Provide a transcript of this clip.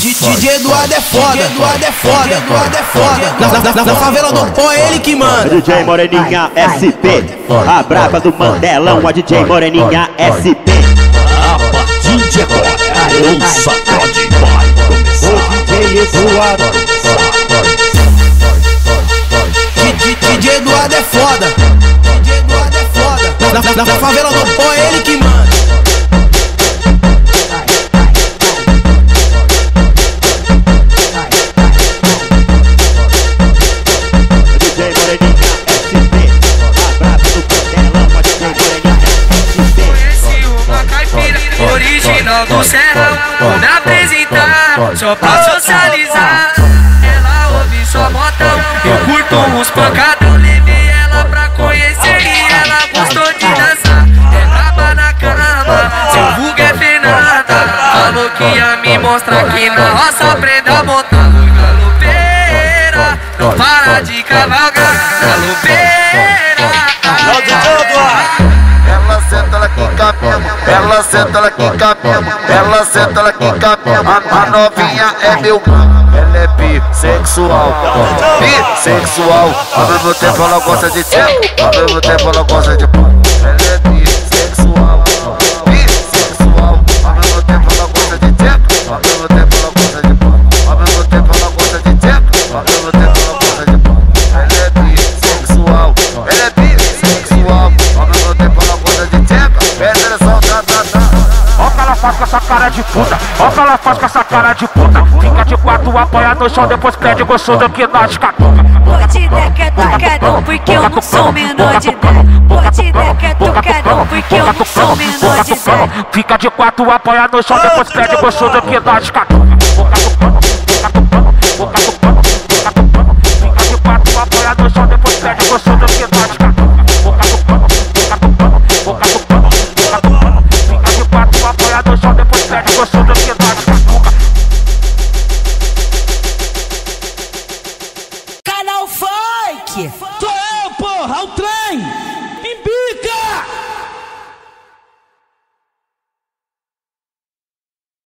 DJ Eduardo é foda, Eduardo é foda, Eduardo é foda. Na, favela do pó é ele que manda. DJ Moreninha SP, a brava do Mandelão, a DJ Moreninha SP. A partir de agora, o sacode vai começar. O DJ Eduardo. DJ Eduardo é foda. DJ Eduardo é foda. Na favela do original do serrão me apresentar, só pra socializar. Ela ouve só botão, eu curto uns pancadão Levei ela pra conhecer e ela gostou de dançar. É braba na cama, seu vulgo é Fernanda Falou que ia me mostrar que na roça aprenda a montar Galopeira, não para de cavalgar. Galopeira Ela senta, ela quica mesmo. Ela senta, ela quica mesmo. A, novinha é meu Ela é bissexual. Bissexual. Ao mesmo tempo ela gosta de tempo. Ao mesmo tempo ela gosta de pão. Faz com essa cara de puta, ó que ela faz com essa cara de puta. Fica de quatro, apoia no chão, depois pede gostoso que nós catuca. Que é tocadão, porque eu não sou menor de idade. Que é tocadão, porque eu não sou menor de idade. Fica de quatro, apoia no chão, depois pede gostoso que nós catuca. Fica de quatro, apoia no chão, depois pede gostoso que nós catuca. quê? Sou eu, porra! O trem!